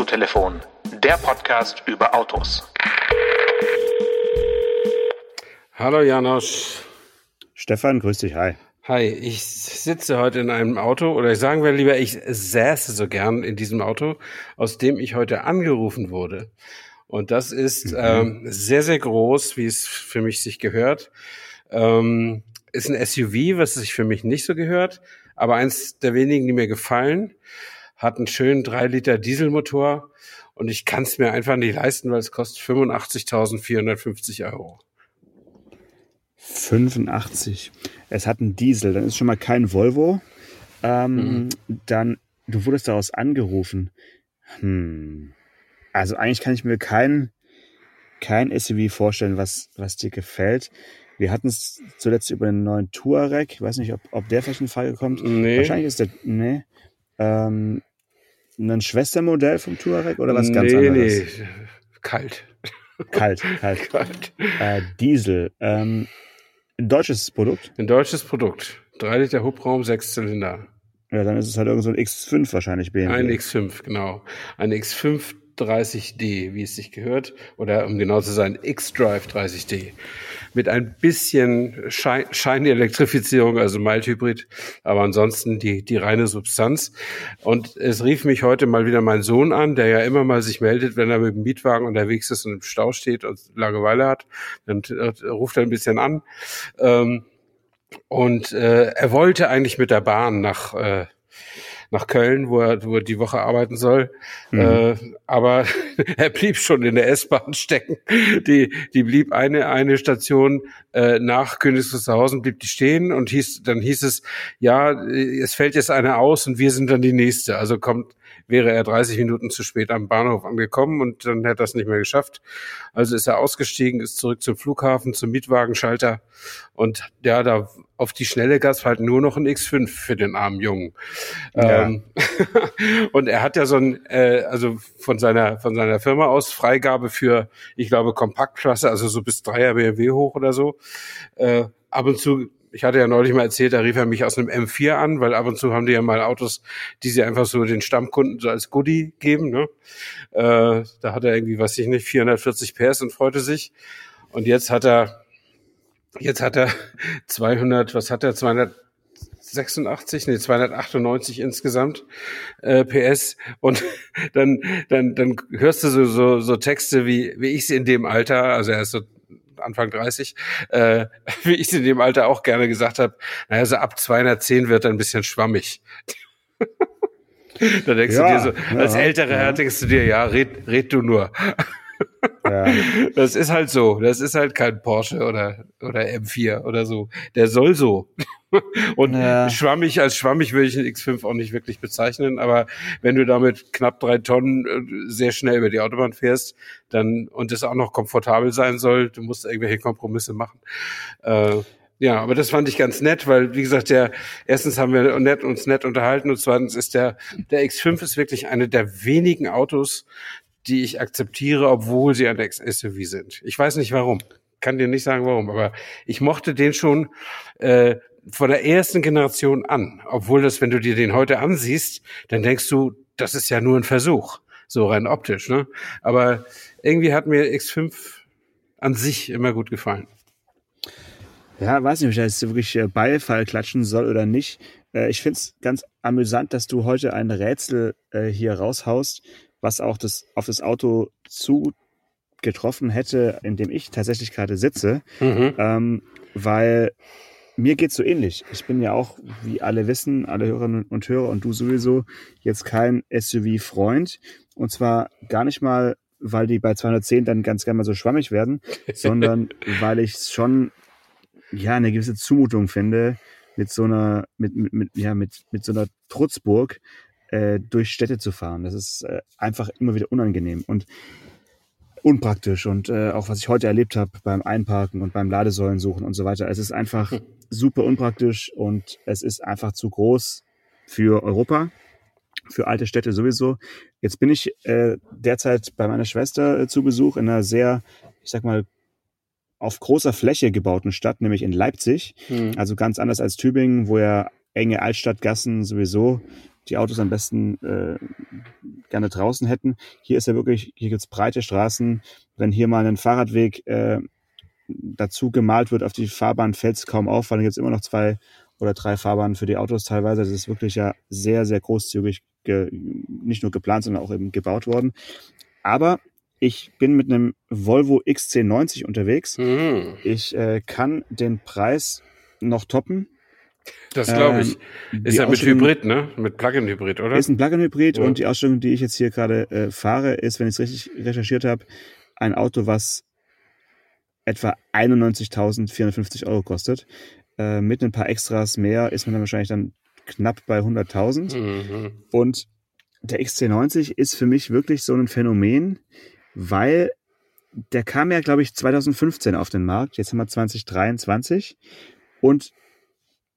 Autotelefon, der Podcast über Autos. Hallo Janosch. Stefan, grüß dich, hi. Hi, ich sitze heute in einem Auto oder ich sagen wir lieber, ich säße so gern in diesem Auto, aus dem ich heute angerufen wurde. Und das ist mhm. ähm, sehr, sehr groß, wie es für mich sich gehört. Ähm, ist ein SUV, was sich für mich nicht so gehört, aber eins der wenigen, die mir gefallen. Hat einen schönen 3 Liter Dieselmotor und ich kann es mir einfach nicht leisten, weil es kostet 85.450 Euro. 85. Es hat einen Diesel, dann ist schon mal kein Volvo. Ähm, mhm. Dann, du wurdest daraus angerufen. Hm. Also eigentlich kann ich mir kein, kein SUV vorstellen, was, was dir gefällt. Wir hatten es zuletzt über den neuen Touareg. Ich weiß nicht, ob, ob der vielleicht in Frage kommt. Nee. Wahrscheinlich ist der, nee. Ähm, ein Schwestermodell vom Touareg oder was ganz nee, anderes? Nee, kalt. Kalt, kalt. kalt. Äh, Diesel. Ähm, ein deutsches Produkt? Ein deutsches Produkt. Drei Liter Hubraum, sechs Zylinder. Ja, dann ist es halt irgend so ein X5 wahrscheinlich BMW. Ein X5, genau. Ein X5 30D, wie es sich gehört. Oder um genau zu sein, X-Drive 30D mit ein bisschen Scheinelektrifizierung, also Mild-Hybrid, aber ansonsten die, die reine Substanz. Und es rief mich heute mal wieder mein Sohn an, der ja immer mal sich meldet, wenn er mit dem Mietwagen unterwegs ist und im Stau steht und Langeweile hat. Dann ruft er ein bisschen an. Ähm, und äh, er wollte eigentlich mit der Bahn nach äh, nach Köln, wo er, wo er die Woche arbeiten soll. Mhm. Äh, aber er blieb schon in der S-Bahn stecken. Die, die blieb eine, eine Station äh, nach Königs Wusterhausen, blieb die stehen und hieß, dann hieß es, ja, es fällt jetzt eine aus und wir sind dann die nächste. Also kommt wäre er 30 Minuten zu spät am Bahnhof angekommen und dann hätte er es nicht mehr geschafft. Also ist er ausgestiegen, ist zurück zum Flughafen, zum Mietwagenschalter und ja, da auf die Schnelle gab es halt nur noch ein X5 für den armen Jungen. Ja. Ähm, und er hat ja so ein, äh, also von seiner von seiner Firma aus Freigabe für, ich glaube, Kompaktklasse, also so bis 3er BMW hoch oder so. Äh, ab und zu ich hatte ja neulich mal erzählt, da rief er mich aus einem M4 an, weil ab und zu haben die ja mal Autos, die sie einfach so den Stammkunden so als Goodie geben. Ne? Äh, da hat er irgendwie, weiß ich nicht, 440 PS und freute sich. Und jetzt hat er, jetzt hat er 200, was hat er, 286, nee, 298 insgesamt äh, PS und dann dann dann hörst du so so, so Texte wie wie ich sie in dem Alter, also er ist so Anfang 30, äh, wie ich es in dem Alter auch gerne gesagt habe, naja, so ab 210 wird ein bisschen schwammig. da denkst ja, du dir so, als ja, älterer ja. denkst du dir, ja, red, red du nur. Ja. Das ist halt so. Das ist halt kein Porsche oder, oder M4 oder so. Der soll so. Und ja. schwammig als schwammig würde ich den X5 auch nicht wirklich bezeichnen, aber wenn du damit knapp drei Tonnen äh, sehr schnell über die Autobahn fährst, dann und es auch noch komfortabel sein soll, du musst irgendwelche Kompromisse machen. Äh, ja, aber das fand ich ganz nett, weil wie gesagt, der erstens haben wir nett, uns nett unterhalten und zweitens ist der der X5 ist wirklich eine der wenigen Autos, die ich akzeptiere, obwohl sie ein Ex-SUV sind. Ich weiß nicht warum. Kann dir nicht sagen warum, aber ich mochte den schon äh, von der ersten Generation an. Obwohl das, wenn du dir den heute ansiehst, dann denkst du, das ist ja nur ein Versuch. So rein optisch, ne? Aber irgendwie hat mir X5 an sich immer gut gefallen. Ja, weiß nicht, ob ich jetzt wirklich äh, Beifall klatschen soll oder nicht. Äh, ich finde es ganz amüsant, dass du heute ein Rätsel äh, hier raushaust, was auch das auf das Auto zugetroffen hätte, in dem ich tatsächlich gerade sitze. Mhm. Ähm, weil mir geht's so ähnlich. Ich bin ja auch, wie alle wissen, alle Hörerinnen und Hörer und du sowieso, jetzt kein SUV-Freund. Und zwar gar nicht mal, weil die bei 210 dann ganz gerne mal so schwammig werden, sondern weil ich schon ja eine gewisse Zumutung finde, mit so einer, mit, mit, mit, ja, mit, mit so einer Trutzburg äh, durch Städte zu fahren. Das ist äh, einfach immer wieder unangenehm und unpraktisch. Und äh, auch was ich heute erlebt habe beim Einparken und beim Ladesäulen suchen und so weiter. Es ist einfach hm. super unpraktisch und es ist einfach zu groß für Europa, für alte Städte sowieso. Jetzt bin ich äh, derzeit bei meiner Schwester äh, zu Besuch in einer sehr, ich sag mal, auf großer Fläche gebauten Stadt, nämlich in Leipzig. Hm. Also ganz anders als Tübingen, wo ja enge Altstadtgassen sowieso die Autos am besten äh, gerne draußen hätten. Hier ist ja wirklich, hier gibt's breite Straßen. Wenn hier mal ein Fahrradweg äh, dazu gemalt wird auf die Fahrbahn, fällt es kaum auf, weil dann gibt's immer noch zwei oder drei Fahrbahnen für die Autos teilweise. Das ist wirklich ja sehr, sehr großzügig nicht nur geplant, sondern auch eben gebaut worden. Aber ich bin mit einem Volvo XC90 unterwegs. Mhm. Ich äh, kann den Preis noch toppen. Das glaube ich. Ähm, ist ja mit Hybrid, ne? Mit Plug-in-Hybrid, oder? Ist ein Plug-in-Hybrid Ja. und die Ausstellung, die ich jetzt hier gerade äh, fahre, ist, wenn ich es richtig recherchiert habe, ein Auto, was etwa 91.450 Euro kostet. Äh, mit ein paar Extras mehr ist man dann wahrscheinlich dann knapp bei 100.000. Mhm. Und der XC90 ist für mich wirklich so ein Phänomen, weil der kam ja, glaube ich, 2015 auf den Markt. Jetzt haben wir 2023. Und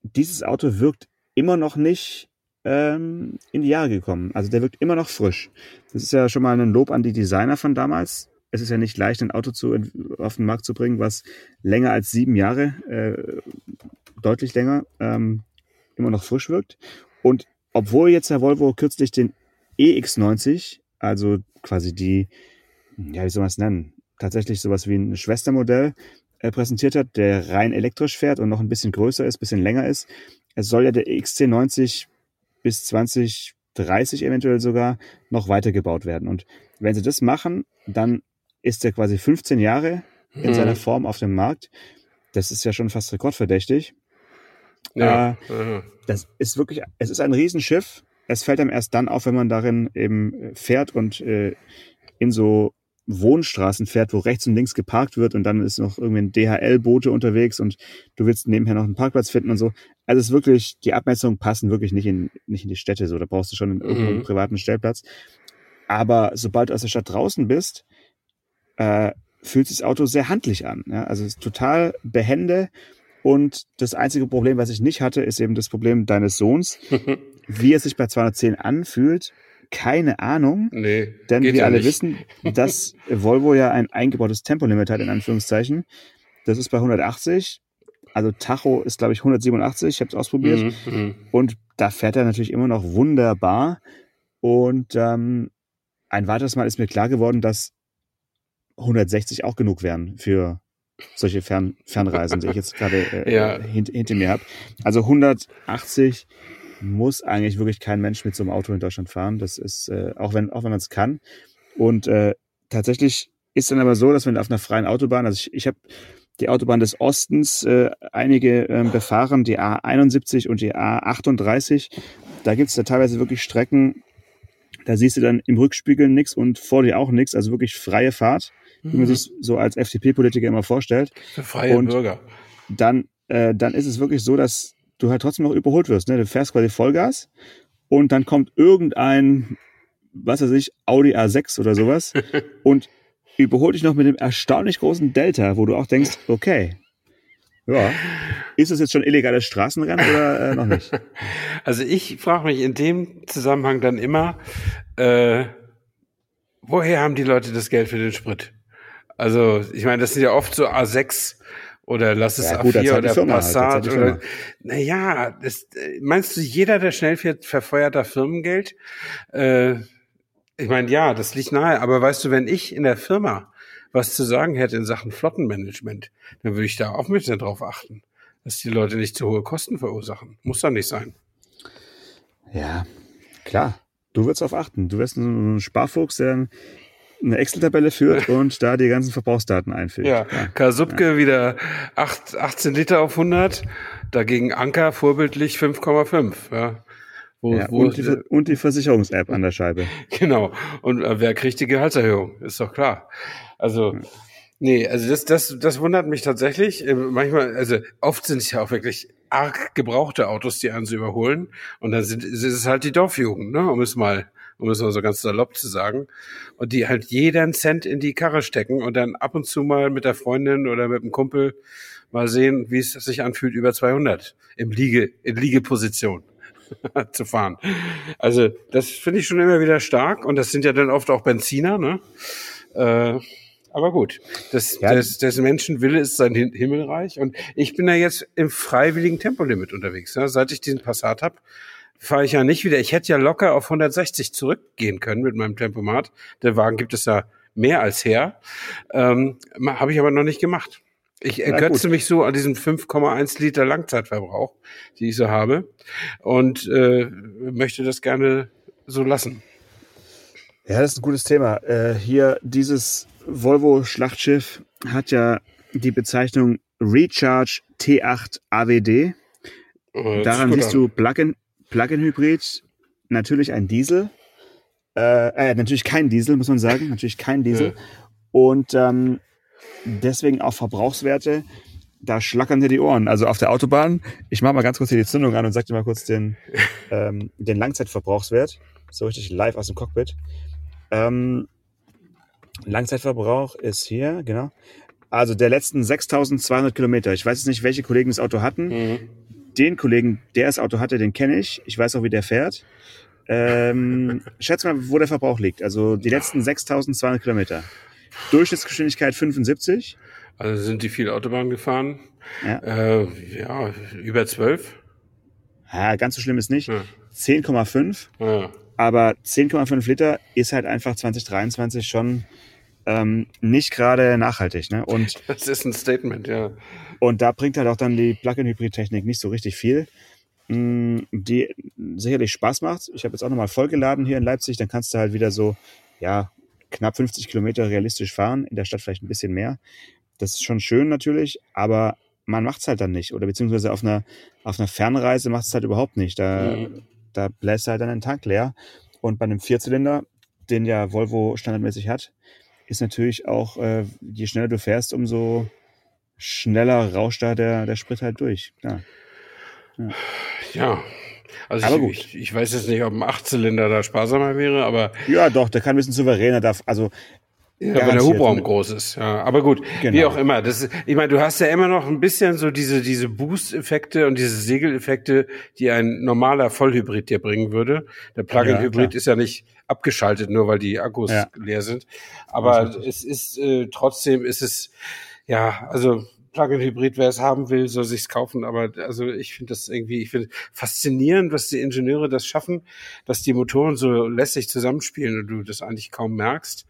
dieses Auto wirkt immer noch nicht ähm, in die Jahre gekommen. Also der wirkt immer noch frisch. Das ist ja schon mal ein Lob an die Designer von damals. Es ist ja nicht leicht, ein Auto zu, auf den Markt zu bringen, was länger als sieben Jahre, äh, deutlich länger, ähm, immer noch frisch wirkt. Und obwohl jetzt der Volvo kürzlich den EX90, also quasi die, ja, wie soll man es nennen, tatsächlich sowas wie ein Schwestermodell präsentiert hat, der rein elektrisch fährt und noch ein bisschen größer ist, bisschen länger ist. Es soll ja der XC90 bis 2030 eventuell sogar noch weitergebaut werden. Und wenn sie das machen, dann ist der quasi 15 Jahre in Mhm. seiner Form auf dem Markt. Das ist ja schon fast rekordverdächtig. Ja. ja. Das ist wirklich, es ist ein Riesenschiff. Es fällt einem erst dann auf, wenn man darin eben äh, fährt und äh, in so Wohnstraßen fährt, wo rechts und links geparkt wird und dann ist noch irgendwie ein DHL-Bote unterwegs und du willst nebenher noch einen Parkplatz finden und so. Also es ist wirklich, die Abmessungen passen wirklich nicht in, nicht in die Städte so. Da brauchst du schon einen, irgendwo einen Mhm. privaten Stellplatz. Aber sobald du aus der Stadt draußen bist, äh, fühlt sich das Auto sehr handlich an. Ja? Also es ist total behende. Und das einzige Problem, was ich nicht hatte, ist eben das Problem deines Sohns. Wie es sich bei 210 anfühlt, keine Ahnung. nee. Denn wir ja alle nicht. wissen, dass Volvo ja ein eingebautes Tempolimit hat, in Anführungszeichen. Das ist bei 180. Also Tacho ist, glaube ich, 187. Ich habe es ausprobiert. Mhm. Mhm. Und da fährt er natürlich immer noch wunderbar. Und ähm, ein weiteres Mal ist mir klar geworden, dass 160 auch genug wären für solche Fern Fernreisen, die ich jetzt gerade äh, Ja. hint hinter mir habe. Also 180 muss eigentlich wirklich kein Mensch mit so einem Auto in Deutschland fahren. Das ist, äh, auch wenn, auch wenn man es kann. Und äh, tatsächlich ist dann aber so, dass wenn auf einer freien Autobahn, also ich, ich habe die Autobahn des Ostens äh, einige ähm, befahren, die A71 und die A38. Da gibt's da teilweise wirklich Strecken, da siehst du dann im Rückspiegel nix und vor dir auch nix, also wirklich freie Fahrt, wie man Mhm. sich so als FDP-Politiker immer vorstellt. Für freie und- Bürger. Dann, äh, dann ist es wirklich so, dass du halt trotzdem noch überholt wirst. Ne? Du fährst quasi Vollgas und dann kommt irgendein, was weiß ich, Audi A6 oder sowas und überholt dich noch mit dem erstaunlich großen Delta, wo du auch denkst, okay, ja, ist das jetzt schon illegales Straßenrennen oder äh, noch nicht? Also ich frage mich in dem Zusammenhang dann immer, äh, woher haben die Leute das Geld für den Sprit? Also ich meine, das sind ja oft so A6 oder lass es Ja, gut, das A4 hat die oder Firma halt, Passat oder naja, das, äh, meinst du, jeder, der schnell fährt, verfeuert da Firmengeld? Äh, ich meine, ja, das liegt nahe, aber weißt du, wenn ich in der Firma was zu sagen hätte in Sachen Flottenmanagement, dann würde ich da auch ein bisschen drauf achten, dass die Leute nicht zu hohe Kosten verursachen. Muss doch nicht sein. Ja, klar. Du wirst darauf achten. Du wirst ein Sparfuchs, der dann eine Excel-Tabelle führt und da die ganzen Verbrauchsdaten einfügt. Ja, Kasubke wieder acht- 18 Liter auf 100, dagegen Anker vorbildlich 5,5. Ja. Wo, Ja, wo, und, die, Ver- und die Versicherungs-App an der Scheibe. genau. Und äh, wer kriegt die Gehaltserhöhung? Ist doch klar. Also, nee, also das, das, das wundert mich tatsächlich. Äh, Manchmal, also oft sind es ja auch wirklich arg gebrauchte Autos, die einen so überholen. Und dann sind, ist es halt die Dorfjugend, ne? um es mal, um es mal so ganz salopp zu sagen. Und die halt jeden Cent in die Karre stecken und dann ab und zu mal mit der Freundin oder mit dem Kumpel mal sehen, wie es sich anfühlt, über 200 im Liege, in Liegeposition zu fahren. Also das finde ich schon immer wieder stark und das sind ja dann oft auch Benziner, ne? Äh, aber gut, das, Ja. das, des Menschen Wille ist sein Him- Himmelreich und ich bin ja jetzt im freiwilligen Tempolimit unterwegs. Ne? Seit ich diesen Passat habe, fahre ich ja nicht wieder. Ich hätte ja locker auf 160 zurückgehen können mit meinem Tempomat. Der Wagen gibt es ja mehr als her. Ähm, Habe ich aber noch nicht gemacht. Ich ergötze mich so an diesem 5,1 Liter Langzeitverbrauch, die ich so habe, und äh, möchte das gerne so lassen. Ja, das ist ein gutes Thema. Äh, hier dieses Volvo Schlachtschiff hat ja die Bezeichnung Recharge T8 AWD. Oh, Daran siehst du Plug-in Plug Hybrid, natürlich ein Diesel. Äh, äh, natürlich kein Diesel, muss man sagen. Natürlich kein Diesel. Ja. Und ähm, deswegen auch Verbrauchswerte, da schlackern dir die Ohren. Also auf der Autobahn, ich mache mal ganz kurz hier die Zündung an und sag dir mal kurz den, ähm, den Langzeitverbrauchswert. So richtig live aus dem Cockpit. Ähm, Langzeitverbrauch ist hier, genau. Also der letzten 6200 Kilometer. Ich weiß jetzt nicht, welche Kollegen das Auto hatten. Mhm. Den Kollegen, der das Auto hatte, den kenne ich. Ich weiß auch, wie der fährt. Ähm, schätze mal, wo der Verbrauch liegt. Also die letzten 6200 Kilometer. Durchschnittsgeschwindigkeit 75. Also sind die viel Autobahn gefahren? Ja, äh, ja über 12. Ja, ganz so schlimm ist nicht. Ja. 10,5. Ja. Aber 10,5 Liter ist halt einfach 2023 schon ähm, nicht gerade nachhaltig. Ne? Und das ist ein Statement, ja. Und da bringt halt auch dann die Plug-in-Hybrid-Technik nicht so richtig viel, mh, mm, die sicherlich Spaß macht. Ich habe jetzt auch nochmal vollgeladen hier in Leipzig, dann kannst du halt wieder so, ja, knapp 50 Kilometer realistisch fahren, in der Stadt vielleicht ein bisschen mehr. Das ist schon schön natürlich, aber man macht es halt dann nicht. Oder beziehungsweise auf einer, auf einer Fernreise macht es halt überhaupt nicht. Da, mhm. da bläst halt dann den Tank leer. Und bei einem Vierzylinder, den ja Volvo standardmäßig hat, ist natürlich auch, äh, je schneller du fährst, umso schneller rauscht da der, der Sprit halt durch. Ja. ja. ja. Also aber ich, gut. Ich, ich weiß jetzt nicht, ob ein Achtzylinder da sparsamer wäre, aber. Ja, doch, der kann ein bisschen souveräner, darf, also. Ja, wenn der Hubraum groß ist, ja. Aber gut, genau. wie auch immer. Das, ich meine, du hast ja immer noch ein bisschen so diese, diese Boost-Effekte und diese Segeleffekte, die ein normaler Vollhybrid dir bringen würde. Der Plug-in-Hybrid ja, ist ja nicht abgeschaltet, nur weil die Akkus ja. leer sind. Aber es ist äh, trotzdem ist es, ja, also Plug-in-Hybrid, wer es haben will, soll sich's kaufen. Aber also ich finde das irgendwie, ich finde faszinierend, was die Ingenieure das schaffen, dass die Motoren so lässig zusammenspielen und du das eigentlich kaum merkst.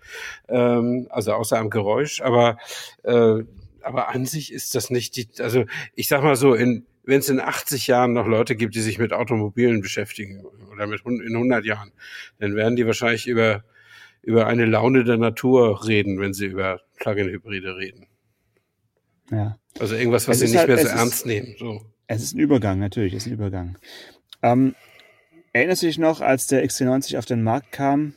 Ähm, also außer am Geräusch. Aber äh, aber an sich ist das nicht die, also ich sag mal so, in wenn es in 80 Jahren noch Leute gibt, die sich mit Automobilen beschäftigen oder mit in 100 Jahren, dann werden die wahrscheinlich über über eine Laune der Natur reden, wenn sie über Plug-in-Hybride reden. Ja. Also irgendwas, was sie nicht halt, mehr so ernst ist, nehmen. So. Es ist ein Übergang, natürlich, es ist ein Übergang. Ähm, erinnerst du dich noch, als der XC90 auf den Markt kam,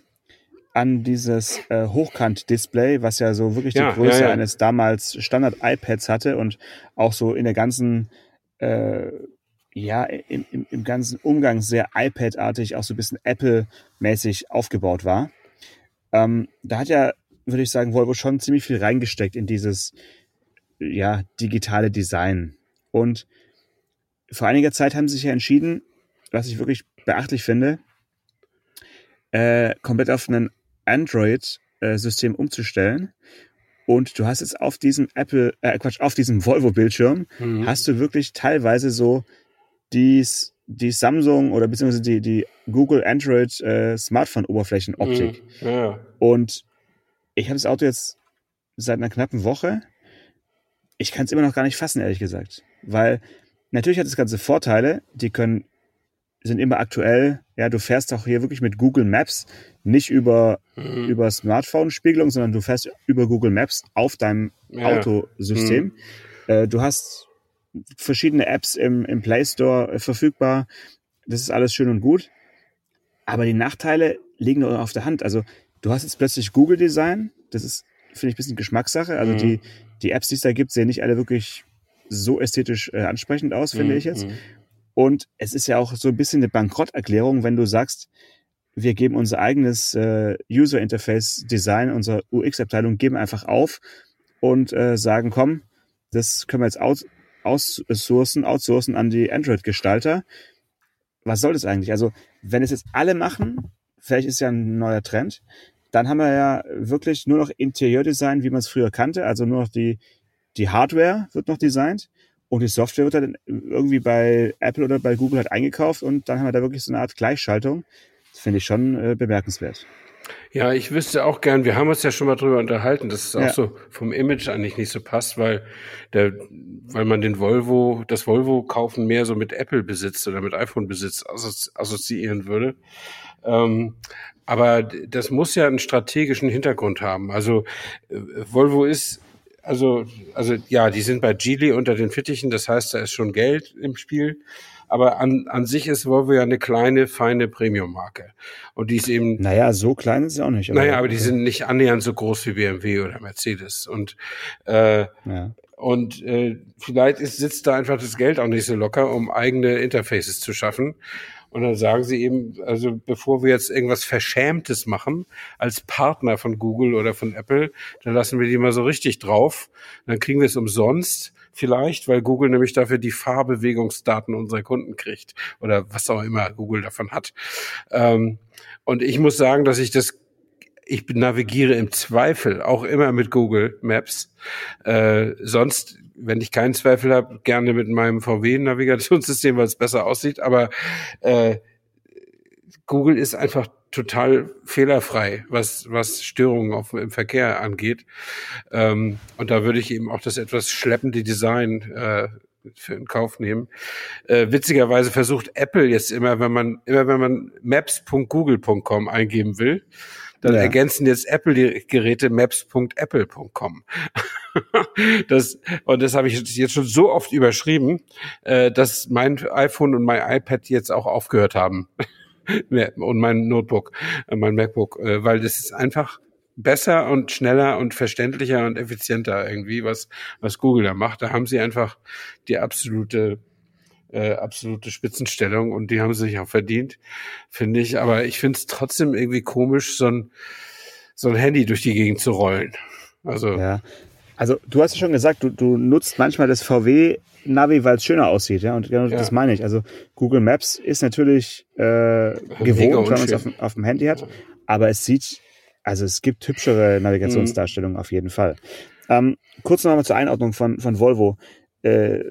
an dieses äh, Hochkant-Display, was ja so wirklich ja, die Größe ja, ja. eines damals Standard-iPads hatte und auch so in der ganzen, äh, ja, im, im, im ganzen Umgang sehr iPad-artig, auch so ein bisschen Apple-mäßig aufgebaut war. Ähm, da hat ja, würde ich sagen, Volvo schon ziemlich viel reingesteckt in dieses ja, digitale Design. Und vor einiger Zeit haben sie sich ja entschieden, was ich wirklich beachtlich finde, äh, komplett auf ein Android-System umzustellen. Und du hast jetzt auf diesem Apple, äh, Quatsch, auf diesem Volvo-Bildschirm mhm. hast du wirklich teilweise so dies, die Samsung oder beziehungsweise die, die Google Android äh, Smartphone-Oberflächenoptik. Mhm. Ja. Und ich habe das Auto jetzt seit einer knappen Woche ich kann es immer noch gar nicht fassen, ehrlich gesagt. Weil natürlich hat das Ganze Vorteile, die können, sind immer aktuell. Ja, du fährst auch hier wirklich mit Google Maps, nicht über, mhm. über Smartphone-Spiegelung, sondern du fährst über Google Maps auf deinem ja. Autosystem. Mhm. Äh, du hast verschiedene Apps im, im Play Store äh, verfügbar. Das ist alles schön und gut. Aber die Nachteile liegen nur auf der Hand. Also du hast jetzt plötzlich Google Design. Das ist, finde ich, ein bisschen Geschmackssache. Also mhm. die, die Apps, die es da gibt, sehen nicht alle wirklich so ästhetisch äh, ansprechend aus, finde mhm. ich jetzt. Mhm. Und es ist ja auch so ein bisschen eine Bankrotterklärung, wenn du sagst, wir geben unser eigenes äh, User Interface Design, unsere UX-Abteilung, geben einfach auf und äh, sagen, komm, das können wir jetzt aus outsourcen, outsourcen an die Android-Gestalter. Was soll das eigentlich? Also, wenn es jetzt alle machen, vielleicht ist ja ein neuer Trend, dann haben wir ja wirklich nur noch Interieurdesign, wie man es früher kannte. Also nur noch die, die Hardware wird noch designt und die Software wird dann irgendwie bei Apple oder bei Google halt eingekauft und dann haben wir da wirklich so eine Art Gleichschaltung. Das finde ich schon äh, bemerkenswert. Ja, ich wüsste auch gern, wir haben uns ja schon mal drüber unterhalten, dass es auch Ja. so vom Image eigentlich nicht so passt, weil der, weil man den Volvo, das Volvo kaufen mehr so mit Apple Besitz oder mit iPhone Besitz assozi assoziieren würde. Ähm, aber das muss ja einen strategischen Hintergrund haben. Also äh, Volvo ist also, also ja, die sind bei Geely unter den Fittichen, das heißt, da ist schon Geld im Spiel. Aber an, an sich ist Volvo ja eine kleine, feine Premium-Marke. Und die ist eben Naja, so klein ist es auch nicht. naja, aber die sind nicht annähernd so groß wie BMW oder Mercedes. Und, äh, Ja. und äh, vielleicht ist, sitzt da einfach das Geld auch nicht so locker, um eigene Interfaces zu schaffen. Und dann sagen sie eben, also bevor wir jetzt irgendwas Verschämtes machen als Partner von Google oder von Apple, dann lassen wir die mal so richtig drauf. Dann kriegen wir es umsonst vielleicht, weil Google nämlich dafür die Fahrbewegungsdaten unserer Kunden kriegt oder was auch immer Google davon hat. Ähm, und ich muss sagen, dass ich das ich navigiere im Zweifel auch immer mit Google Maps. Äh, sonst, wenn ich keinen Zweifel habe, gerne mit meinem VW-Navigationssystem, weil es besser aussieht. Aber äh, Google ist einfach total fehlerfrei, was, was Störungen auf, im Verkehr angeht. Ähm, und da würde ich eben auch das etwas schleppende Design äh, für in Kauf nehmen. Äh, witzigerweise versucht Apple jetzt immer, wenn man, immer wenn man maps.google.com eingeben will, dann Ja. ergänzen jetzt Apple die Geräte maps.apple.com. das, und das habe ich jetzt schon so oft überschrieben, äh, dass mein iPhone und mein iPad jetzt auch aufgehört haben. Und mein Notebook, äh, mein MacBook, äh, weil das ist einfach besser und schneller und verständlicher und effizienter irgendwie, was, was Google da macht. Da haben sie einfach die absolute, äh, absolute Spitzenstellung und die haben sie sich auch verdient, finde ich. Aber ich finde es trotzdem irgendwie komisch, so ein, so ein Handy durch die Gegend zu rollen. Also, Ja. Also du hast ja schon gesagt, du, du nutzt manchmal das VW-Navi, weil es schöner aussieht, ja. Und genau Ja. das meine ich. Also Google Maps ist natürlich äh, gewohnt, wenn man es auf, dem- auf dem Handy hat, aber es sieht, also es gibt hübschere Navigationsdarstellungen auf jeden Fall. Ähm, kurz nochmal zur Einordnung von, von Volvo. Äh,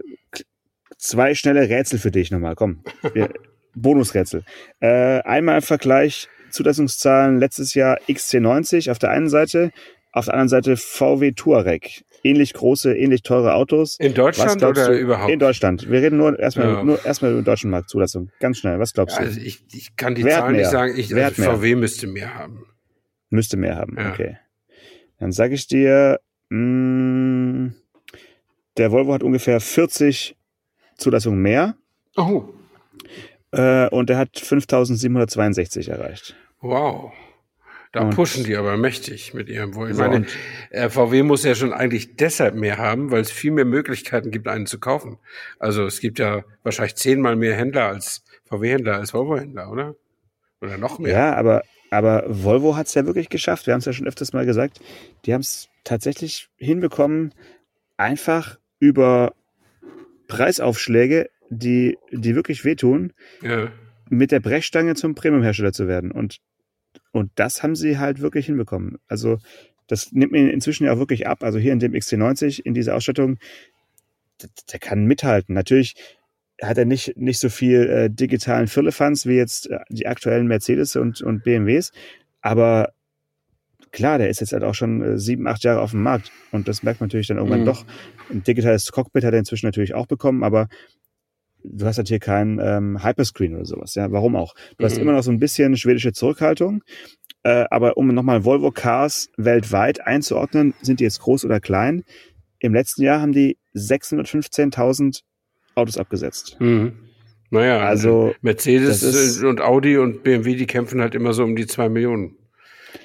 zwei schnelle Rätsel für dich nochmal, komm. Wir, Bonusrätsel. Äh, einmal im Vergleich Zulassungszahlen letztes Jahr XC90 auf der einen Seite, auf der anderen Seite VW Touareg. Ähnlich große, ähnlich teure Autos. in Deutschland oder du- überhaupt? In Deutschland. Wir reden nur erstmal Ja. nur erstmal über den deutschen Markt Zulassung. Ganz schnell. Was glaubst du? also ich, ich kann die Wer hat Zahlen nicht mehr? sagen. Ich, also? VW müsste mehr haben. Müsste mehr haben. Ja. Okay. Dann sage ich dir, mh, der Volvo hat ungefähr 40 Zulassungen mehr Oh, äh, und er hat 5762 erreicht. wow. Da Und- pushen die aber mächtig mit ihrem Volvo. Ich meine, äh, VW muss ja schon eigentlich deshalb mehr haben, weil es viel mehr Möglichkeiten gibt, einen zu kaufen. Also es gibt ja wahrscheinlich zehnmal mehr Händler als VW-Händler als Volvo-Händler, oder? Oder noch mehr. Ja, aber, aber Volvo hat es ja wirklich geschafft. Wir haben es ja schon öfters mal gesagt. Die haben es tatsächlich hinbekommen, einfach über Preisaufschläge, die, die wirklich wehtun, Ja. mit der Brechstange zum Premiumhersteller zu werden. Und, und das haben sie halt wirklich hinbekommen. Also das nimmt mir inzwischen ja auch wirklich ab. Also hier in dem XC90, in dieser Ausstattung, der, der kann mithalten. Natürlich hat er nicht, nicht so viel äh, digitalen Firlefanz wie jetzt äh, die aktuellen Mercedes und, und BMWs. Aber klar, der ist jetzt halt auch schon äh, sieben, acht Jahre auf dem Markt. Und das merkt man natürlich dann irgendwann Mhm. doch. Ein digitales Cockpit hat er inzwischen natürlich auch bekommen, aber du hast halt hier keinen ähm, Hyperscreen oder sowas. Ja, warum auch? Du hast Mhm. immer noch so ein bisschen schwedische Zurückhaltung. Äh, aber um nochmal Volvo Cars weltweit einzuordnen, sind die jetzt groß oder klein? Im letzten Jahr haben die 615.000 Autos abgesetzt. Mhm. Naja, Also, Mercedes äh, und Audi und BMW, die kämpfen halt immer so um die zwei Millionen.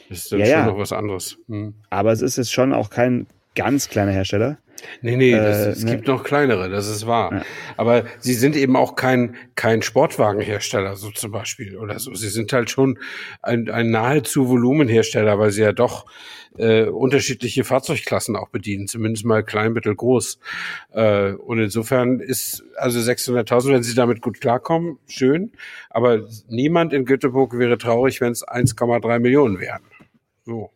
Das ist dann Ja, schon ja. noch was anderes. Hm. Aber es ist jetzt schon auch kein ganz kleiner Hersteller. Nee, nee, das, Äh, es ne. gibt noch kleinere, das ist wahr. Ja. Aber sie sind eben auch kein, kein Sportwagenhersteller, so zum Beispiel oder so. Sie sind halt schon ein, ein nahezu Volumenhersteller, weil sie ja doch äh, unterschiedliche Fahrzeugklassen auch bedienen, zumindest mal klein, mittel, groß. Äh, und insofern ist also 600.000, wenn sie damit gut klarkommen, schön. Aber niemand in Göteborg wäre traurig, wenn es 1,3 Millionen wären. So.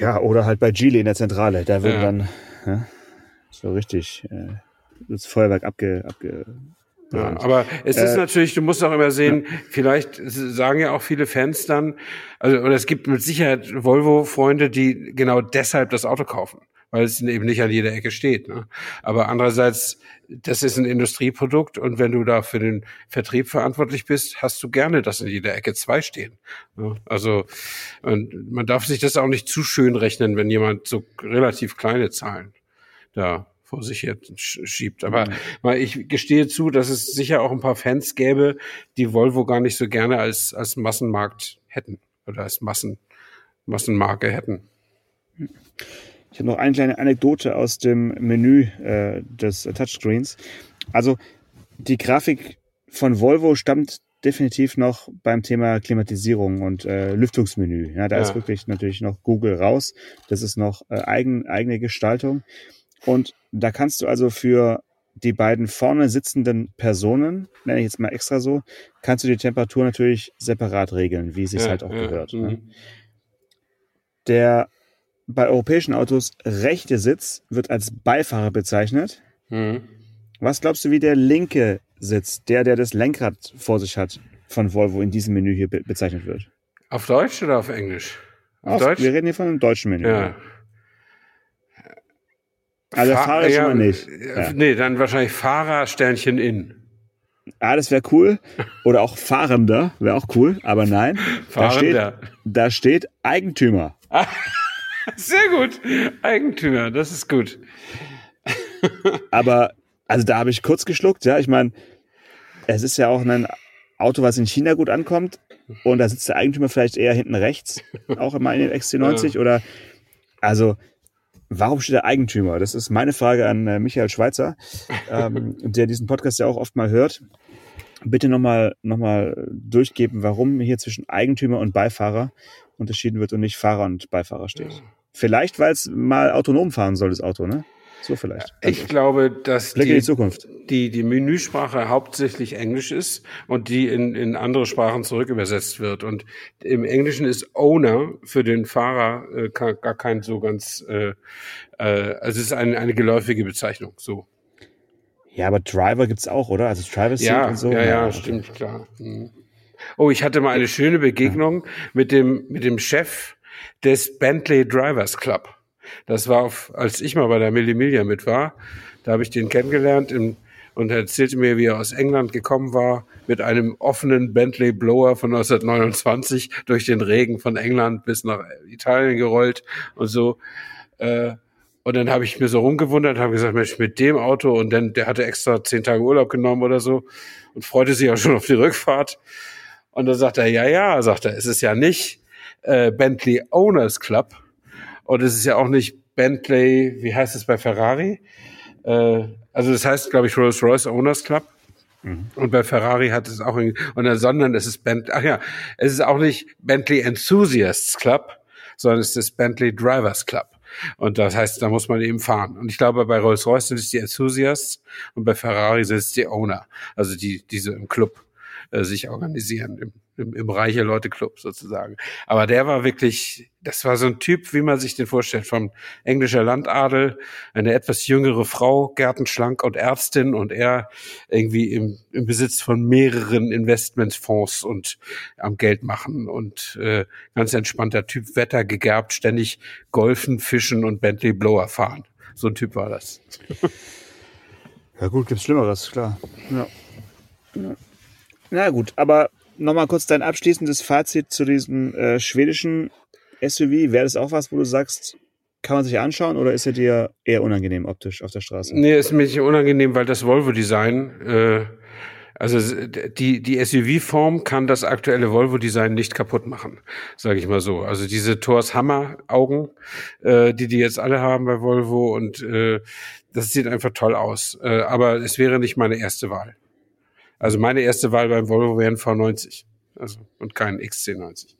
Ja, oder halt bei Geely in der Zentrale. Da würden Ja. dann, ja, so richtig äh, das Feuerwerk abge, abge ja, aber es ist Äh, natürlich, du musst auch immer sehen, vielleicht sagen ja auch viele Fans dann, also oder es gibt mit Sicherheit Volvo-Freunde, die genau deshalb das Auto kaufen, weil es eben nicht an jeder Ecke steht. Ne? Aber andererseits, das ist ein Industrieprodukt und wenn du da für den Vertrieb verantwortlich bist, hast du gerne, dass in jeder Ecke zwei stehen. Ne? Also man darf sich das auch nicht zu schön rechnen, wenn jemand so relativ kleine Zahlen da vor sich her sch- schiebt. Aber mal, ich gestehe zu, dass es sicher auch ein paar Fans gäbe, die Volvo gar nicht so gerne als, als Massenmarkt hätten oder als Massen, Massenmarke hätten. Ich habe noch eine kleine Anekdote aus dem Menü äh, des Touchscreens. Also die Grafik von Volvo stammt definitiv noch beim Thema Klimatisierung und äh, Lüftungsmenü. Ja, da Ja. ist wirklich natürlich noch Google raus. Das ist noch äh, eigen, eigene Gestaltung. Und da kannst du also für die beiden vorne sitzenden Personen, nenne ich jetzt mal extra so, kannst du die Temperatur natürlich separat regeln, wie es sich Ja, halt auch ja, gehört. mhm. Ne? Der bei europäischen Autos rechte Sitz wird als Beifahrer bezeichnet. Mhm. Was glaubst du, wie der linke Sitz, der, der das Lenkrad vor sich hat, von Volvo in diesem Menü hier be bezeichnet wird? Auf Deutsch oder auf Englisch? Auf, Auf- Deutsch? Wir reden hier von einem deutschen Menü. Ja. Also Fa- Fahrer schon mal nicht. äh, Ja. Nee, dann wahrscheinlich Fahrer Sternchen in. Ah, das wäre cool. Oder auch Fahrender, wäre auch cool. Aber nein, da steht, Fahrender. da steht Eigentümer. Sehr gut. Eigentümer, das ist gut. Aber, also da habe ich kurz geschluckt, ja. Ich meine, es ist ja auch ein Auto, was in China gut ankommt. Und da sitzt der Eigentümer vielleicht eher hinten rechts, auch immer in den XC90. Oder, also, warum steht der Eigentümer? Das ist meine Frage an äh, Michael Schweitzer, ähm, der diesen Podcast ja auch oft mal hört. Bitte nochmal noch mal durchgeben, warum hier zwischen Eigentümer und Beifahrer unterschieden wird und nicht Fahrer und Beifahrer steht. Vielleicht, weil es mal autonom fahren soll, das Auto, ne? So vielleicht. Ich glaube, dass Blick die die, Zukunft. die, die Menüsprache hauptsächlich Englisch ist und die in, in andere Sprachen zurück übersetzt wird. Und im Englischen ist Owner für den Fahrer äh, gar, gar kein so ganz, äh, äh, also es ist eine, eine geläufige Bezeichnung. So. Ja, aber Driver gibt's auch, oder? Also Driver Seat Ja, und so. ja, ja, okay. stimmt, klar. Mhm. Oh, ich hatte mal eine schöne Begegnung mit dem, mit dem Chef des Bentley Drivers Club. Das war, auf, als ich mal bei der Millimilia mit war. Da habe ich den kennengelernt im, und er erzählte mir, wie er aus England gekommen war, mit einem offenen Bentley Blower von 1929 durch den Regen von England bis nach Italien gerollt und so. Äh, und dann habe ich mir so rumgewundert, habe gesagt, Mensch, mit dem Auto und dann, der hatte extra zehn Tage Urlaub genommen oder so und freute sich auch schon auf die Rückfahrt. Und dann sagt er, ja, ja, sagt er, es ist ja nicht äh, Bentley Owners Club und es ist ja auch nicht Bentley, wie heißt es bei Ferrari? Äh, also das heißt, glaube ich, Rolls-Royce Owners Club. Und bei Ferrari hat es auch, irgendwie- und dann, sondern es ist Bentley, ach ja, es ist auch nicht Bentley Enthusiasts Club, sondern es ist Bentley Drivers Club. Und das heißt, da muss man eben fahren. Und ich glaube, bei Rolls-Royce sind es die Enthusiasts und bei Ferrari sind es die Owner, also die, die so im Club äh, sich organisieren, im, im, im reiche Leute Club sozusagen. Aber der war wirklich, das war so ein Typ, wie man sich den vorstellt, vom englischer Landadel, eine etwas jüngere Frau, gärtenschlank und Ärztin und er irgendwie im, im Besitz von mehreren Investmentfonds und am Geld machen und äh, ganz entspannter Typ, Wetter gegerbt, ständig golfen, fischen und Bentley Blower fahren. So ein Typ war das. Ja gut, gibt's Schlimmeres, klar. Ja. Ja. Na gut, aber nochmal kurz dein abschließendes Fazit zu diesem äh, schwedischen SUV. Wäre das auch was, wo du sagst, kann man sich anschauen oder ist er dir eher unangenehm optisch auf der Straße? Nee, ist mir unangenehm, weil das Volvo-Design, äh, also die, die SUV-Form kann das aktuelle Volvo-Design nicht kaputt machen, sage ich mal so. Also diese Thors Hammer-Augen, äh, die die jetzt alle haben bei Volvo und äh, das sieht einfach toll aus. Äh, aber es wäre nicht meine erste Wahl. Also meine erste Wahl beim Volvo wäre ein V90. Also, und kein XC90.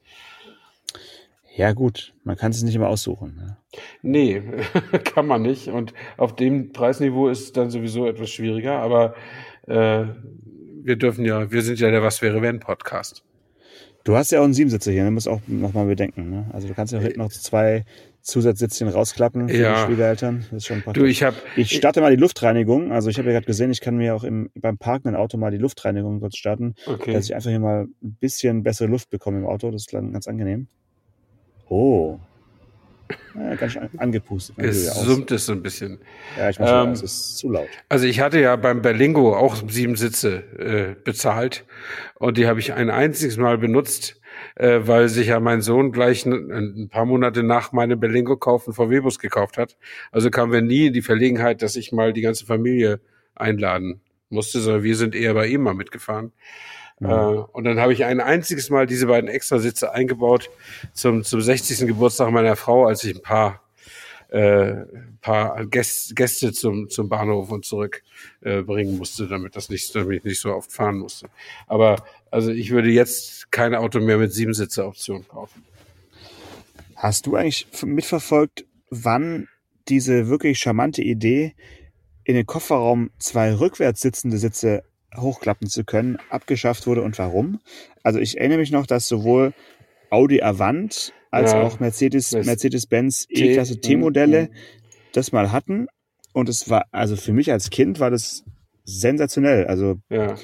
Ja gut, man kann es nicht immer aussuchen. Ne? Nee, kann man nicht. Und auf dem Preisniveau ist es dann sowieso etwas schwieriger. Aber äh, wir dürfen ja, wir sind ja der Was wäre wenn Podcast. Du hast ja auch einen Siebensitzer hier, ne? musst auch nochmal bedenken. Ne? Also du kannst ja hinten noch zwei Zusatzsitzchen rausklappen für Ja. die Schwiegereltern. Das ist schon praktisch. Du, ich habe Ich starte mal die Luftreinigung. Also ich habe ja gerade gesehen, ich kann mir auch im, beim parkenden Auto mal die Luftreinigung dort starten, okay. dass ich einfach hier mal ein bisschen bessere Luft bekomme im Auto. Das ist ganz angenehm. Oh. Ja, ganz schön an- angepustet. Es ja summt es so ein bisschen. Ja, ich mal Ähm. Es ist zu laut. Also ich hatte ja beim Berlingo auch sieben Sitze äh, bezahlt und die habe ich ein einziges Mal benutzt, äh, weil sich ja mein Sohn gleich ein, ein paar Monate nach meinem Berlingo-Kauf einen VW-Bus gekauft hat. Also kamen wir nie in die Verlegenheit, dass ich mal die ganze Familie einladen musste, sondern wir sind eher bei ihm mal mitgefahren. Äh, und dann habe ich ein einziges Mal diese beiden Extrasitze eingebaut zum, zum 60. Geburtstag meiner Frau, als ich ein paar äh, paar Gäste, Gäste zum, zum Bahnhof und zurück äh, bringen musste, damit das nicht, damit ich nicht so oft fahren musste. Aber also ich würde jetzt kein Auto mehr mit Siebensitzer-Option kaufen. Hast du eigentlich mitverfolgt, wann diese wirklich charmante Idee, in den Kofferraum zwei rückwärts sitzende Sitze hochklappen zu können, abgeschafft wurde und warum? Also ich erinnere mich noch, dass sowohl Audi Avant als Ja. auch Mercedes, Mercedes-Benz E-Klasse T-Modelle Mhm. das mal hatten. Und es war, also für mich als Kind war das sensationell. Also Ja.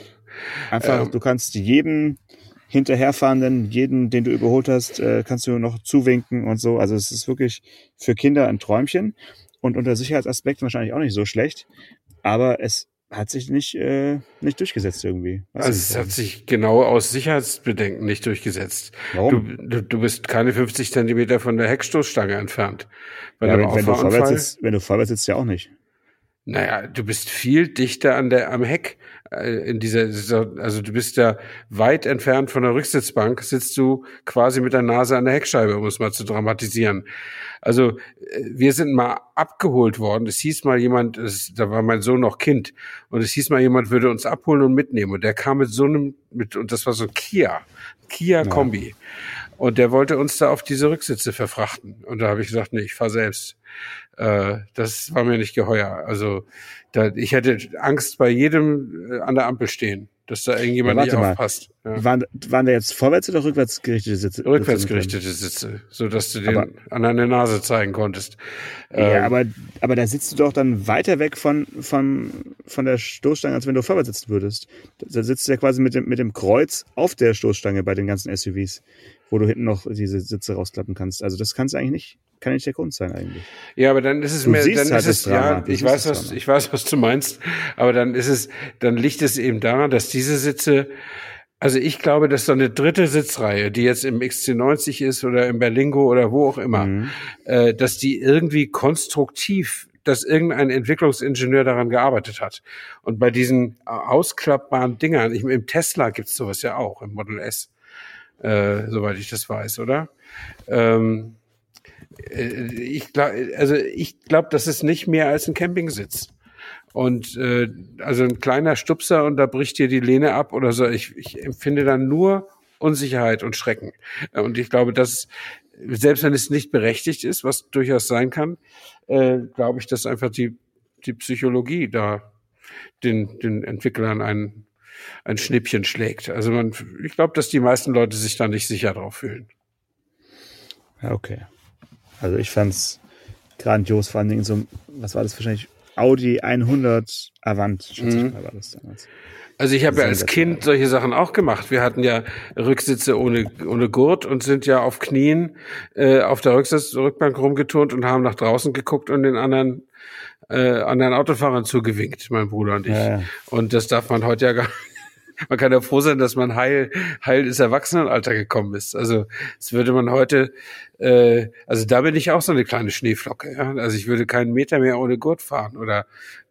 Einfach, Ähm. du kannst jedem hinterherfahrenden, jeden, den du überholt hast, äh, kannst du noch zuwinken und so. Also es ist wirklich für Kinder ein Träumchen und unter Sicherheitsaspekten wahrscheinlich auch nicht so schlecht. Aber es hat sich nicht, äh, nicht durchgesetzt irgendwie. Weiß Also es hat sich genau aus Sicherheitsbedenken nicht durchgesetzt. Warum? Du, du, du bist keine 50 Zentimeter von der Heckstoßstange entfernt. Bei ja, einem wenn, wenn, du vorwärts sitzt, wenn du vorwärts sitzt, ja auch nicht. Naja, du bist viel dichter an der, am Heck. Äh, In dieser, also du bist ja weit entfernt von der Rücksitzbank, sitzt du quasi mit der Nase an der Heckscheibe, um es mal zu dramatisieren. Also äh, wir sind mal abgeholt worden. Es hieß mal jemand, es, da war mein Sohn noch Kind, und es hieß mal jemand würde uns abholen und mitnehmen. Und der kam mit so einem, mit, und das war so ein Kia, Kia Kombi. Und der wollte uns da auf diese Rücksitze verfrachten. Und da habe ich gesagt, nee, ich fahr selbst. Äh, das war mir nicht geheuer. Also da, ich hätte Angst bei jedem äh, an der Ampel stehen, dass da irgendjemand Ja, nicht mal. aufpasst. Ja. Waren, waren da jetzt vorwärts oder rückwärts gerichtete Sitze? Rückwärts gerichtete Sitze, so dass du den Aber- anderen eine Nase zeigen konntest. Ja, Ähm, aber, aber da sitzt du doch dann weiter weg von, von, von der Stoßstange, als wenn du vorwärts sitzen würdest. Da sitzt du ja quasi mit dem, mit dem Kreuz auf der Stoßstange bei den ganzen SUVs, wo du hinten noch diese Sitze rausklappen kannst. Also das kannst du eigentlich nicht, kann nicht der Grund sein eigentlich. Ja, aber dann ist es Du mehr, dann halt ist es, Drama. ja, ich weiß, was, Drama. ich weiß, was du meinst, aber dann ist es, dann liegt es eben daran, dass diese Sitze, also ich glaube, dass so eine dritte Sitzreihe, die jetzt im XC90 ist oder im Berlingo oder wo auch immer, Mhm. äh, dass die irgendwie konstruktiv, dass irgendein Entwicklungsingenieur daran gearbeitet hat. Und bei diesen ausklappbaren Dingern, ich, im Tesla gibt's sowas ja auch, im Model S, äh, soweit ich das weiß, oder? Ähm, äh, ich glaube, also ich glaube, das ist nicht mehr als ein Campingsitz. Und äh, also ein kleiner Stupser und da bricht dir die Lehne ab oder so. Ich, ich empfinde dann nur Unsicherheit und Schrecken. Äh, Und ich glaube, dass selbst wenn es nicht berechtigt ist, was durchaus sein kann, äh, glaube ich, dass einfach die die Psychologie da den den Entwicklern ein ein Schnippchen schlägt. Also man, ich glaube, dass die meisten Leute sich da nicht sicher drauf fühlen. Ja, okay. Also ich fand's grandios, vor allen Dingen so, was war das wahrscheinlich? Audi 100 Avant, schätze Mhm. ich mal, war das damals. Also ich habe ja als. Kind solche Sachen auch gemacht. Wir hatten ja Rücksitze ohne, ohne Gurt und sind ja auf Knien äh, auf der Rücksitz, Rückbank rumgeturnt und haben nach draußen geguckt und den anderen äh, anderen Autofahrern zugewinkt, mein Bruder und ich. Ja, ja. Und das darf man heute ja gar Man kann ja froh sein, dass man heil, heil ins Erwachsenenalter gekommen ist. Also das würde man heute, äh, also da bin ich auch so eine kleine Schneeflocke. Ja? Also ich würde keinen Meter mehr ohne Gurt fahren oder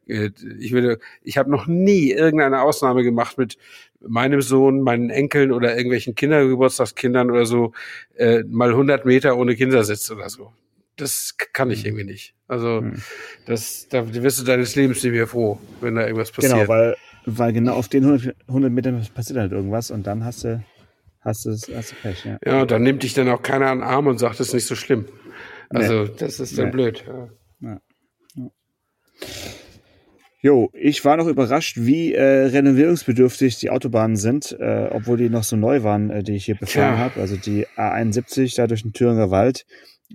äh, ich würde, ich habe noch nie irgendeine Ausnahme gemacht mit meinem Sohn, meinen Enkeln oder irgendwelchen Kindergeburtstagskindern oder so, äh, mal 100 Meter ohne Kindersitz oder so. Das kann ich irgendwie nicht. Also Hm. das, da wirst du deines Lebens nicht mehr froh, wenn da irgendwas passiert. Genau, weil, weil genau auf den 100, 100 Metern passiert halt irgendwas und dann hast du, hast du, hast du Pech, ja. Ja, dann nimmt dich dann auch keiner an den Arm und sagt, das ist nicht so schlimm. Also, das ist dann Nee. blöd. Ja. Jo, ich war noch überrascht, wie äh, renovierungsbedürftig die Autobahnen sind, äh, obwohl die noch so neu waren, äh, die ich hier befahren habe. Also die A71 da durch den Thüringer Wald.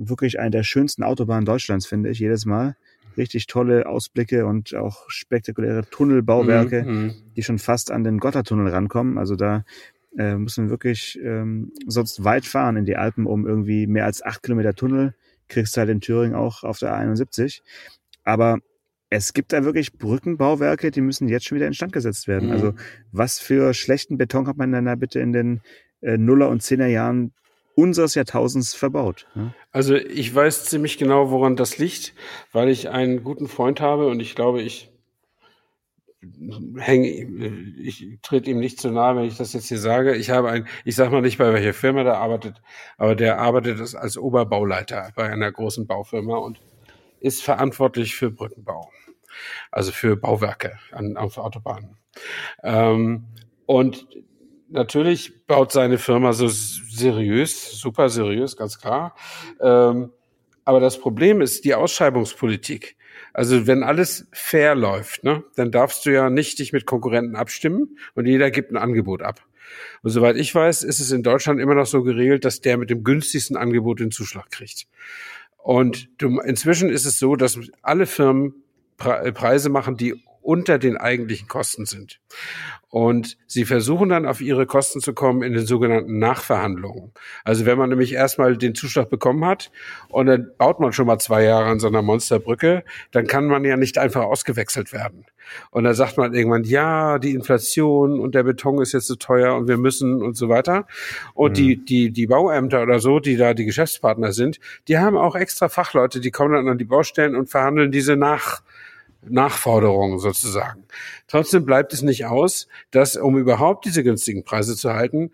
Wirklich eine der schönsten Autobahnen Deutschlands, finde ich, jedes Mal. Richtig tolle Ausblicke und auch spektakuläre Tunnelbauwerke, Mhm, die schon fast an den Gotthardtunnel rankommen. Also da äh, muss man wirklich ähm, sonst weit fahren in die Alpen, um irgendwie mehr als acht Kilometer Tunnel, kriegst du halt in Thüringen auch auf der A71. Aber es gibt da wirklich Brückenbauwerke, die müssen jetzt schon wieder instand gesetzt werden. Mhm. Also was für schlechten Beton hat man denn da bitte in den äh, Nuller- und Zehner Jahren unseres Jahrtausends verbaut? Also ich weiß ziemlich genau, woran das liegt, weil ich einen guten Freund habe und ich glaube, ich hänge, ich trete ihm nicht zu nahe, wenn ich das jetzt hier sage. Ich habe ein, ich sage mal nicht, bei welcher Firma der arbeitet, aber der arbeitet als Oberbauleiter bei einer großen Baufirma und ist verantwortlich für Brückenbau, also für Bauwerke an, auf Autobahnen. Ähm, und natürlich baut seine Firma so seriös, super seriös, ganz klar. Ähm, aber das Problem ist die Ausschreibungspolitik. Also wenn alles fair läuft, ne, dann darfst du ja nicht dich mit Konkurrenten abstimmen und jeder gibt ein Angebot ab. Und soweit ich weiß, ist es in Deutschland immer noch so geregelt, dass der mit dem günstigsten Angebot den Zuschlag kriegt. Und du, inzwischen ist es so, dass alle Firmen Pre Preise machen, die unter den eigentlichen Kosten sind. Und sie versuchen dann auf ihre Kosten zu kommen in den sogenannten Nachverhandlungen. Also wenn man nämlich erstmal den Zuschlag bekommen hat und dann baut man schon mal zwei Jahre an so einer Monsterbrücke, dann kann man ja nicht einfach ausgewechselt werden. Und dann sagt man irgendwann, ja, die Inflation und der Beton ist jetzt so teuer und wir müssen und so weiter. Und mhm. die, die, die Bauämter oder so, die da die Geschäftspartner sind, die haben auch extra Fachleute, die kommen dann an die Baustellen und verhandeln diese nach Nachforderungen sozusagen. Trotzdem bleibt es nicht aus, dass, um überhaupt diese günstigen Preise zu halten,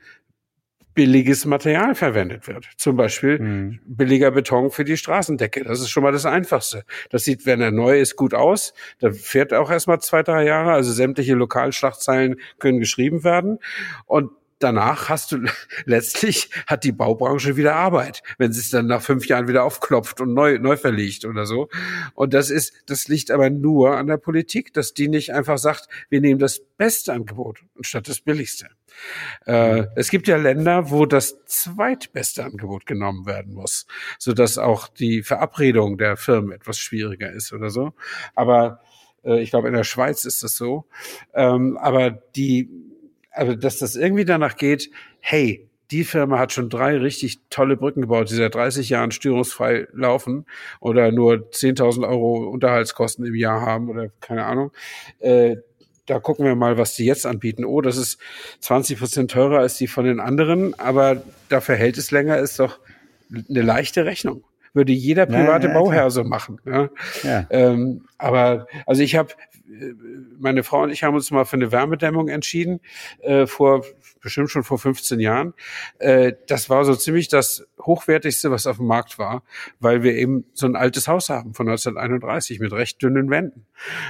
billiges Material verwendet wird. Zum Beispiel mhm. billiger Beton für die Straßendecke. Das ist schon mal das Einfachste. Das sieht, wenn er neu ist, gut aus. Da fährt auch erstmal zwei, drei Jahre. Also sämtliche Lokalschlachtzeilen können geschrieben werden. Und danach hast du letztlich hat die Baubranche wieder Arbeit, wenn sie es dann nach fünf Jahren wieder aufklopft und neu, neu verlegt oder so. Und das ist, das liegt aber nur an der Politik, dass die nicht einfach sagt, wir nehmen das beste Angebot anstatt das billigste. Äh, es gibt ja Länder, wo das zweitbeste Angebot genommen werden muss, so dass auch die Verabredung der Firmen etwas schwieriger ist oder so. Aber äh, ich glaube, in der Schweiz ist das so. Ähm, aber die also dass das irgendwie danach geht, hey, die Firma hat schon drei richtig tolle Brücken gebaut, die seit 30 Jahren störungsfrei laufen oder nur 10.000 Euro Unterhaltskosten im Jahr haben oder keine Ahnung. Äh, da gucken wir mal, was die jetzt anbieten. Oh, das ist 20 Prozent teurer als die von den anderen, aber dafür hält es länger, ist doch eine leichte Rechnung. Würde jeder private ja, ja, Bauherr so machen. Ja. ja. Ähm, aber also ich habe meine Frau und ich haben uns mal für eine Wärmedämmung entschieden, äh, vor bestimmt schon vor 15 Jahren. Äh, das war so ziemlich das hochwertigste, was auf dem Markt war, weil wir eben so ein altes Haus haben von 1931 mit recht dünnen Wänden.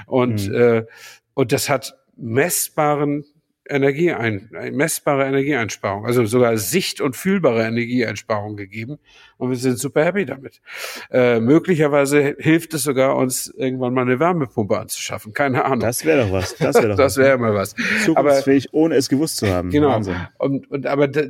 Und, mhm. äh, und das hat messbaren Energieein, messbare Energieeinsparung, also sogar sicht- und fühlbare Energieeinsparung gegeben. Und wir sind super happy damit. Äh, möglicherweise hilft es sogar, uns irgendwann mal eine Wärmepumpe anzuschaffen. Keine Ahnung. Das wäre doch was. Das wäre doch das wäre mal was. Zukunftsfähig, aber, ohne es gewusst zu haben. Genau. Und, und aber da,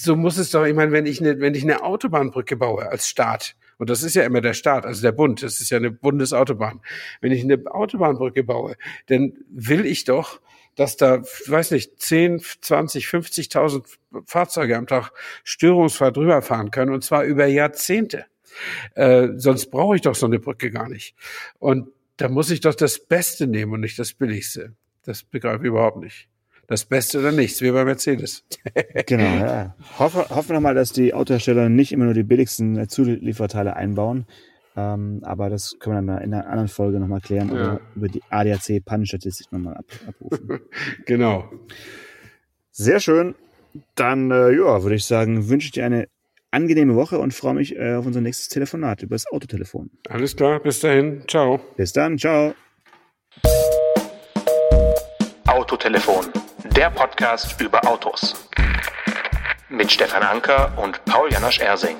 so muss es doch, ich meine, wenn ich eine, wenn ich eine Autobahnbrücke baue als Staat, und das ist ja immer der Staat, also der Bund, das ist ja eine Bundesautobahn. Wenn ich eine Autobahnbrücke baue, dann will ich doch, dass da, weiß nicht, 10, 20, 50.000 Fahrzeuge am Tag störungsfrei drüber fahren können und zwar über Jahrzehnte. Äh, sonst brauche ich doch so eine Brücke gar nicht. Und da muss ich doch das Beste nehmen und nicht das Billigste. Das begreife ich überhaupt nicht. Das Beste oder nichts, wie bei Mercedes. genau, ja. Hoffe, hoffe nochmal, dass die Autohersteller nicht immer nur die billigsten Zulieferteile einbauen, ähm, aber das können wir dann in einer anderen Folge nochmal klären ja. oder über die ADAC-Pannenstatistik nochmal ab, abrufen. genau. Sehr schön. Dann, äh, ja, würde ich sagen, wünsche ich dir eine angenehme Woche und freue mich äh, auf unser nächstes Telefonat über das Autotelefon. Alles klar, bis dahin. Ciao. Bis dann, ciao. Autotelefon, der Podcast über Autos. Mit Stefan Anker und Paul Janosch Ersing.